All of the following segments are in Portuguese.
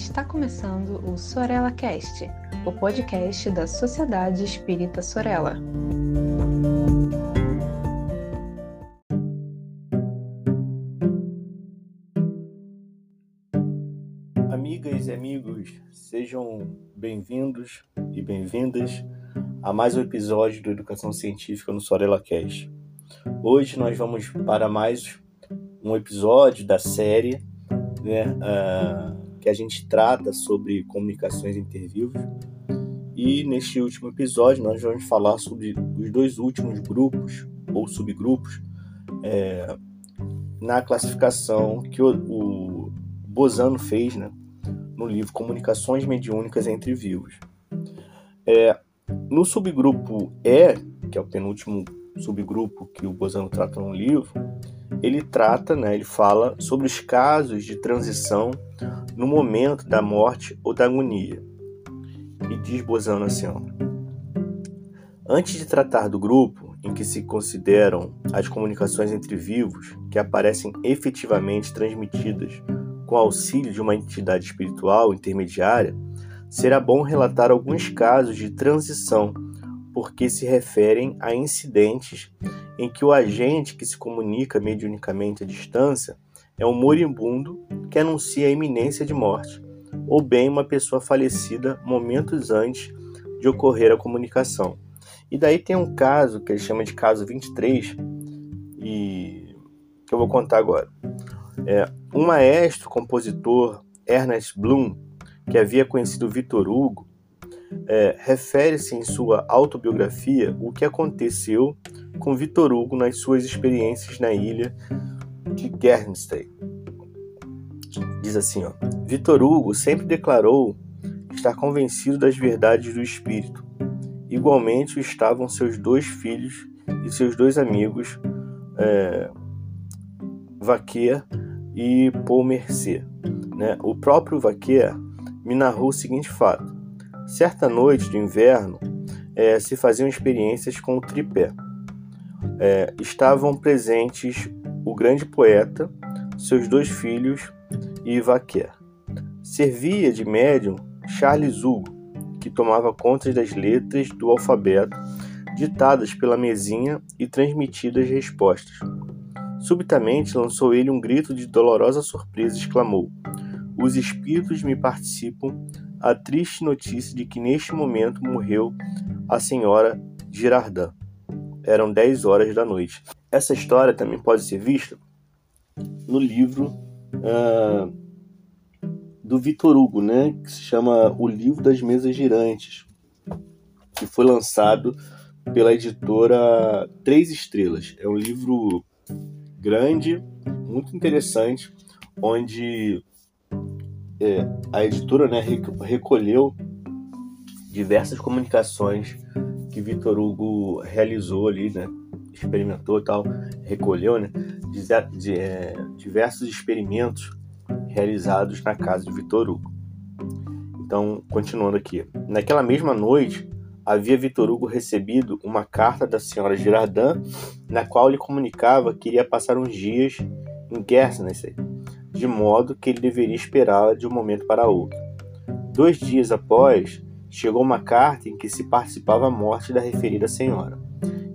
Está começando o Sorella Cast, o podcast da Sociedade Espírita Sorella. Amigas e amigos, sejam bem-vindos e bem-vindas a mais um episódio do Educação Científica no Sorella Cast. Hoje nós vamos para mais um episódio da série né, uh, que a gente trata sobre comunicações intervivos. E neste último episódio nós vamos falar sobre os dois últimos grupos ou subgrupos é, na classificação que o, o Bozano fez né, no livro Comunicações Mediúnicas entre Vivos. É, no subgrupo E, que é o penúltimo subgrupo que o Bozano trata no livro, ele trata, né, ele fala sobre os casos de transição no momento da morte ou da agonia. E diz Bozano assim: ó, Antes de tratar do grupo em que se consideram as comunicações entre vivos que aparecem efetivamente transmitidas com auxílio de uma entidade espiritual intermediária, será bom relatar alguns casos de transição, porque se referem a incidentes em que o agente que se comunica mediunicamente à distância é um moribundo que anuncia a iminência de morte, ou bem uma pessoa falecida momentos antes de ocorrer a comunicação. E daí tem um caso que ele chama de caso 23, e que eu vou contar agora. É, um maestro compositor, Ernest Bloom, que havia conhecido Victor Hugo, é, refere-se em sua autobiografia o que aconteceu com Vitor Hugo nas suas experiências na ilha de Guernsey. Diz assim, ó, Vitor Hugo sempre declarou estar convencido das verdades do Espírito. Igualmente estavam seus dois filhos e seus dois amigos, é, Vaquer e Paul Mercier. Né? O próprio Vaquer me narrou o seguinte fato. Certa noite de inverno, é, se faziam experiências com o tripé é, estavam presentes o grande poeta, seus dois filhos e Vaquer. Servia de médium Charles Hugo, que tomava conta das letras do alfabeto ditadas pela mesinha e transmitidas respostas. Subitamente lançou ele um grito de dolorosa surpresa e exclamou: Os espíritos me participam a triste notícia de que neste momento morreu a senhora Girardin eram 10 horas da noite. Essa história também pode ser vista no livro uh, do Vitor Hugo, né, que se chama O Livro das Mesas Girantes, que foi lançado pela editora Três Estrelas. É um livro grande, muito interessante, onde é, a editora né, recolheu diversas comunicações que Vitor Hugo realizou ali, né? Experimentou e tal, recolheu, né? De, de, é, diversos experimentos realizados na casa de Vitor Hugo. Então, continuando aqui. Naquela mesma noite, havia Vitor Hugo recebido uma carta da senhora Girardin, na qual lhe comunicava que iria passar uns dias em Guernsey, de modo que ele deveria esperá-la de um momento para outro. Dois dias após, chegou uma carta em que se participava a morte da referida senhora.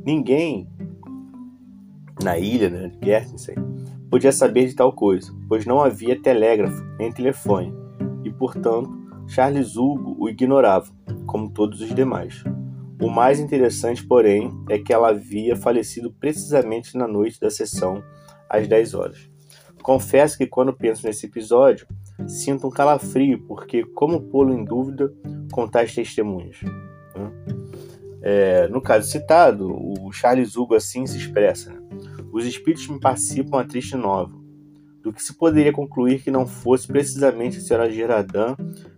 Ninguém na ilha né, de Guernsey podia saber de tal coisa, pois não havia telégrafo nem telefone, e, portanto, Charles Hugo o ignorava, como todos os demais. O mais interessante, porém, é que ela havia falecido precisamente na noite da sessão, às 10 horas. Confesso que quando penso nesse episódio, sinto um calafrio, porque como pô-lo em dúvida com tais testemunhos? Né? É, no caso citado, o Charles Hugo assim se expressa: né? Os espíritos me participam a triste nova, do que se poderia concluir que não fosse precisamente a senhora Girardin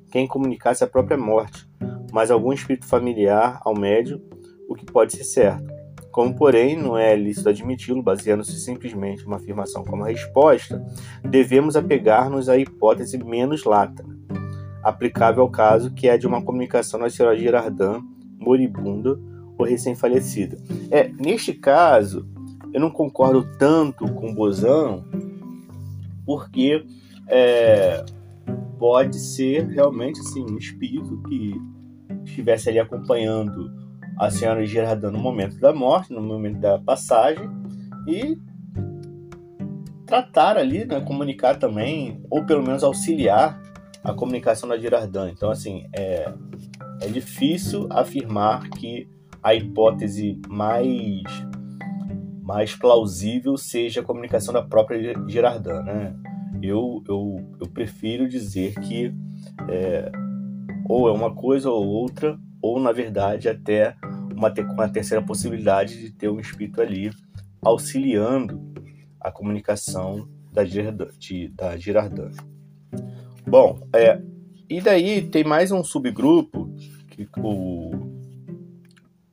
quem comunicasse a própria morte, mas algum espírito familiar ao médium, o que pode ser certo. Como, porém, não é lícito admiti-lo, baseando-se simplesmente em uma afirmação como resposta, devemos apegar-nos à hipótese menos lata, aplicável ao caso que é de uma comunicação na senhora Girardin, moribunda ou recém-falecida. É, neste caso, eu não concordo tanto com Bozano, porque é, pode ser realmente assim um espírito que estivesse ali acompanhando a senhora Gerardin no momento da morte, no momento da passagem e tratar ali, né, comunicar também, ou pelo menos auxiliar a comunicação da Girardin. Então, assim, é, é difícil afirmar que a hipótese mais, mais plausível seja a comunicação da própria Girardin, né? Eu, eu, eu prefiro dizer que é, ou é uma coisa ou outra, ou na verdade até uma, terceira possibilidade de ter um espírito ali auxiliando a comunicação da, de, da Girardin. Bom, é, e daí tem mais um subgrupo que o,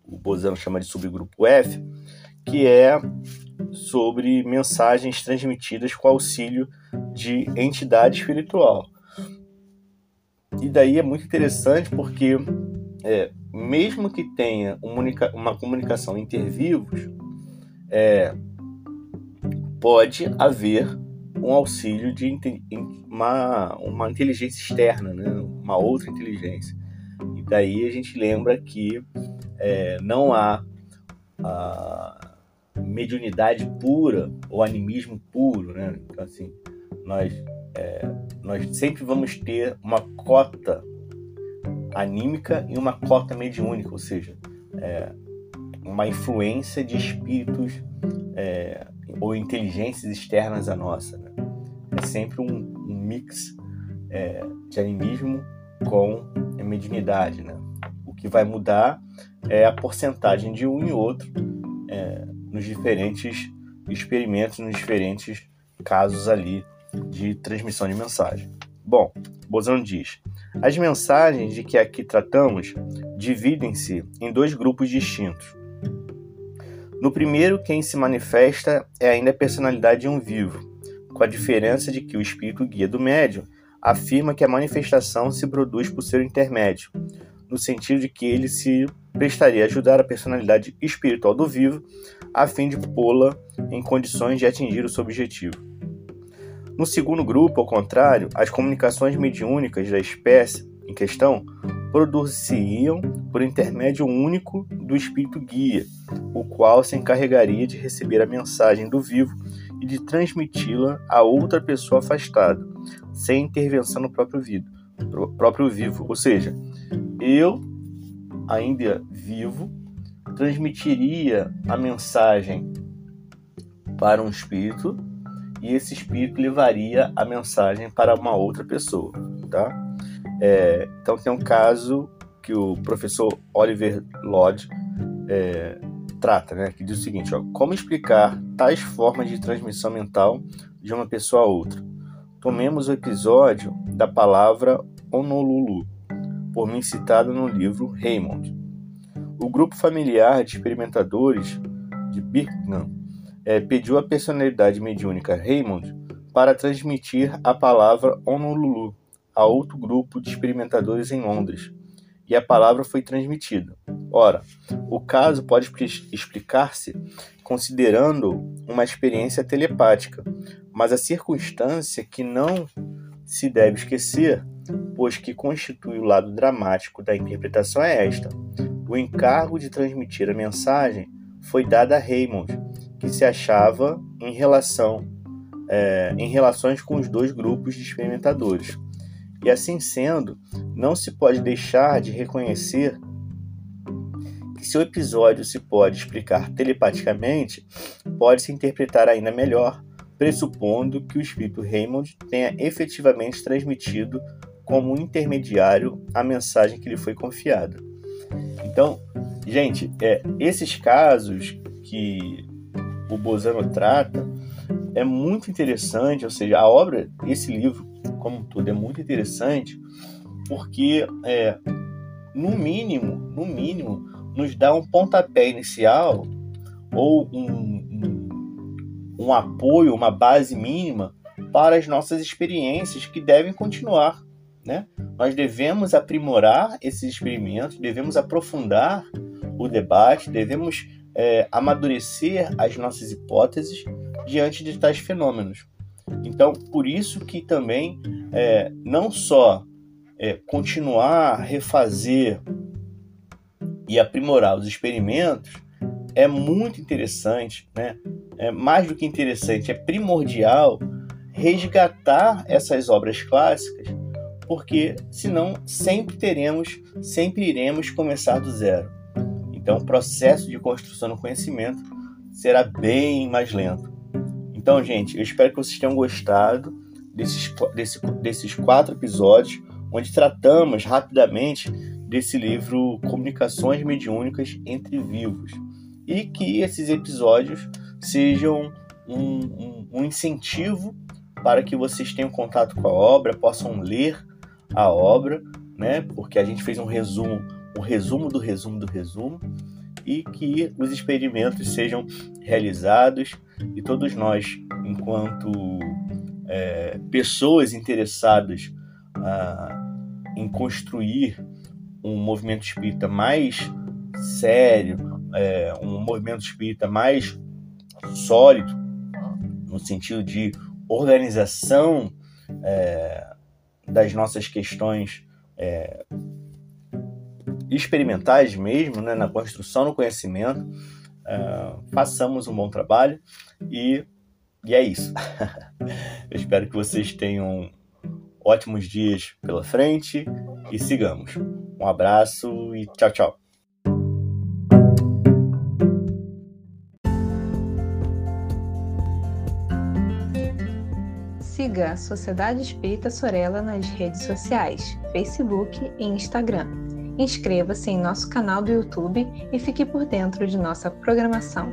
o Bozano chama de subgrupo F, que é sobre mensagens transmitidas com auxílio de entidade espiritual. E daí é muito interessante porque, é, mesmo que tenha uma comunicação intervivos, é, pode haver um auxílio de uma, uma inteligência externa, né? uma outra inteligência. E daí a gente lembra que é, não há a mediunidade pura ou animismo puro, né? Então, assim, nós, é, nós sempre vamos ter uma cota anímica e uma cota mediúnica, ou seja, é, uma influência de espíritos é, ou inteligências externas à nossa. Né? É sempre um, um mix é, de animismo com mediunidade. Né? O que vai mudar é a porcentagem de um e outro é, nos diferentes experimentos, nos diferentes casos ali de transmissão de mensagem. Bom, Bozano diz: as mensagens de que aqui tratamos dividem-se em dois grupos distintos no primeiro, quem se manifesta é ainda a personalidade de um vivo, com a diferença de que o espírito guia do médium afirma que a manifestação se produz por seu intermédio, no sentido de que ele se prestaria a ajudar a personalidade espiritual do vivo a fim de pô-la em condições de atingir o seu objetivo. No segundo grupo, ao contrário, as comunicações mediúnicas da espécie em questão produziriam por intermédio único do espírito guia, o qual se encarregaria de receber a mensagem do vivo e de transmiti-la a outra pessoa afastada, sem intervenção no próprio vivo, próprio vivo. Ou seja, eu, ainda vivo, transmitiria a mensagem para um espírito e esse espírito levaria a mensagem para uma outra pessoa, tá? É, então tem um caso que o professor Oliver Lodge é, trata, né, que diz o seguinte: ó, como explicar tais formas de transmissão mental de uma pessoa a outra? Tomemos o episódio da palavra Honolulu, por mim citado no livro Raymond. O grupo familiar de experimentadores de Birmingham é, pediu à personalidade mediúnica Raymond para transmitir a palavra Honolulu a outro grupo de experimentadores em Londres, e a palavra foi transmitida. Ora, o caso pode explicar-se considerando uma experiência telepática, mas a circunstância que não se deve esquecer, pois que constitui o lado dramático da interpretação é esta: o encargo de transmitir a mensagem foi dado a Raymond, que se achava em relação é, em relações com os dois grupos de experimentadores. E assim sendo, não se pode deixar de reconhecer que se o episódio se pode explicar telepaticamente, pode-se interpretar ainda melhor, pressupondo que o espírito Raymond tenha efetivamente transmitido como intermediário a mensagem que lhe foi confiada. Então, gente, é, esses casos que o Bozano trata é muito interessante, ou seja, a obra, esse livro como um todo é muito interessante porque é, no mínimo, no mínimo, nos dá um pontapé inicial ou um, um, um apoio, uma base mínima para as nossas experiências que devem continuar. Né? Nós devemos aprimorar esses experimentos, devemos aprofundar o debate, devemos é, amadurecer as nossas hipóteses diante de tais fenômenos. Então, por isso que também é, não só é, continuar, refazer e aprimorar os experimentos, é muito interessante, né? É mais do que interessante, é primordial resgatar essas obras clássicas, porque senão sempre teremos, sempre iremos começar do zero. Então, o processo de construção do conhecimento será bem mais lento. Então, gente, eu espero que vocês tenham gostado desses, desse, desses quatro episódios, onde tratamos rapidamente desse livro Comunicações Mediúnicas entre Vivos. E que esses episódios sejam um, um, um incentivo para que vocês tenham contato com a obra, possam ler a obra, né? Porque a gente fez um resumo, um resumo do resumo do resumo, e que os experimentos sejam realizados e todos nós, enquanto é, pessoas interessadas ah, em construir um movimento espírita mais sério, é, um movimento espírita mais sólido, no sentido de organização é, das nossas questões é, experimentais mesmo, né, na construção do conhecimento, é, façamos um bom trabalho e, e é isso. Eu espero que vocês tenham ótimos dias pela frente e sigamos. Um abraço e tchau, tchau. Siga a Sociedade Espírita Sorella nas redes sociais, Facebook e Instagram. Inscreva-se em nosso canal do YouTube e fique por dentro de nossa programação.